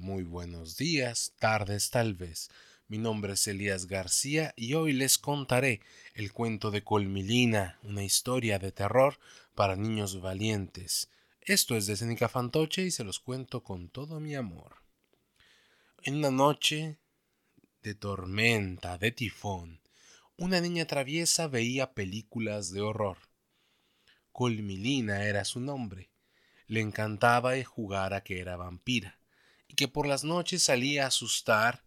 Muy buenos días, tardes tal vez. Mi nombre es Elías García y hoy les contaré el cuento de Colmilina, una historia de terror para niños valientes. Esto es de Cénica Fantoche y se los cuento con todo mi amor. En una noche de tormenta, de tifón, una niña traviesa veía películas de horror. Colmilina era su nombre. Le encantaba jugar a que era vampira y que por las noches salía a asustar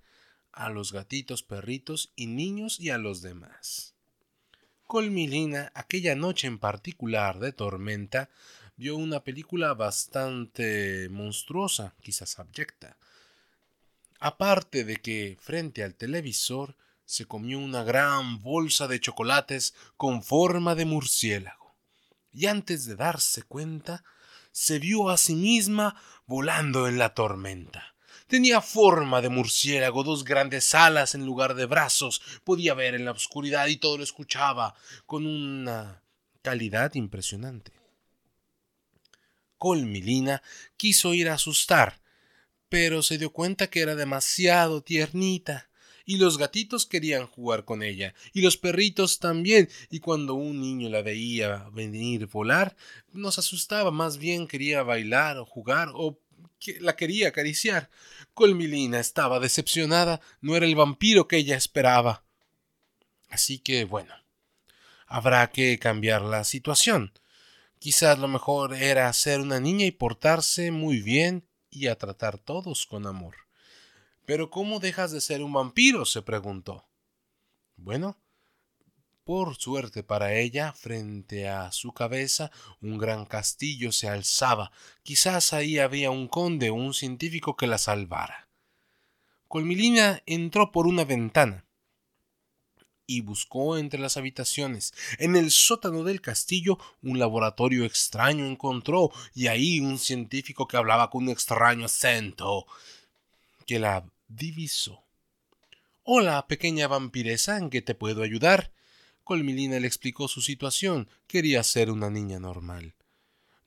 a los gatitos, perritos y niños y a los demás. Colmilina, aquella noche en particular de tormenta, vio una película bastante monstruosa, quizás abyecta. Aparte de que, frente al televisor, se comió una gran bolsa de chocolates con forma de murciélago. Y antes de darse cuenta, se vio a sí misma volando en la tormenta. Tenía forma de murciélago, dos grandes alas en lugar de brazos, podía ver en la oscuridad y todo lo escuchaba con una calidad impresionante. Colmilina quiso ir a asustar, pero se dio cuenta que era demasiado tiernita y los gatitos querían jugar con ella, y los perritos también, y cuando un niño la veía venir volar, nos asustaba, más bien quería bailar o jugar o la quería acariciar. Colmilina estaba decepcionada, no era el vampiro que ella esperaba. Así que, bueno, habrá que cambiar la situación. Quizás lo mejor era ser una niña y portarse muy bien y a tratar todos con amor. Pero ¿cómo dejas de ser un vampiro? se preguntó. Bueno, por suerte para ella, frente a su cabeza un gran castillo se alzaba. Quizás ahí había un conde o un científico que la salvara. Colmilina entró por una ventana y buscó entre las habitaciones. En el sótano del castillo un laboratorio extraño encontró y ahí un científico que hablaba con un extraño acento que la divisó. Hola, pequeña vampiresa, ¿en qué te puedo ayudar? Colmilina le explicó su situación. Quería ser una niña normal.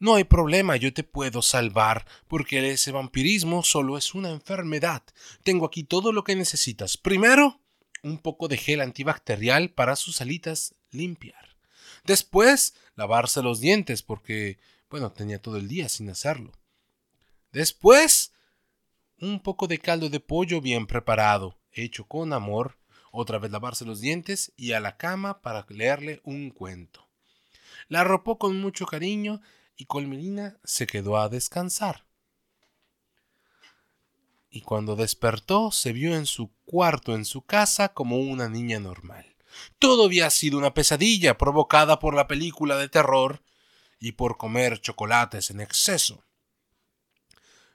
No hay problema, yo te puedo salvar, porque ese vampirismo solo es una enfermedad. Tengo aquí todo lo que necesitas. Primero, un poco de gel antibacterial para sus alitas limpiar. Después, lavarse los dientes, porque, bueno, tenía todo el día sin hacerlo. Después, un poco de caldo de pollo bien preparado, hecho con amor, otra vez lavarse los dientes y a la cama para leerle un cuento. La arropó con mucho cariño y Colmilina se quedó a descansar. Y cuando despertó se vio en su cuarto en su casa como una niña normal. Todo había sido una pesadilla provocada por la película de terror y por comer chocolates en exceso.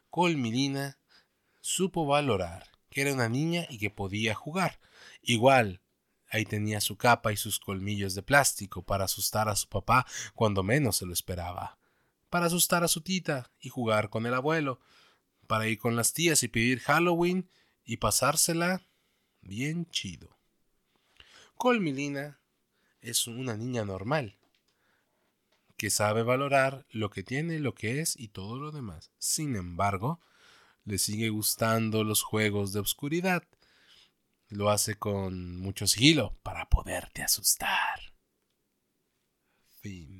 Colmilina supo valorar que era una niña y que podía jugar. Igual, ahí tenía su capa y sus colmillos de plástico para asustar a su papá cuando menos se lo esperaba, para asustar a su tita y jugar con el abuelo, para ir con las tías y pedir Halloween y pasársela bien chido. Colmilina es una niña normal, que sabe valorar lo que tiene, lo que es y todo lo demás. Sin embargo, le sigue gustando los juegos de oscuridad. Lo hace con mucho sigilo para poderte asustar. Fin.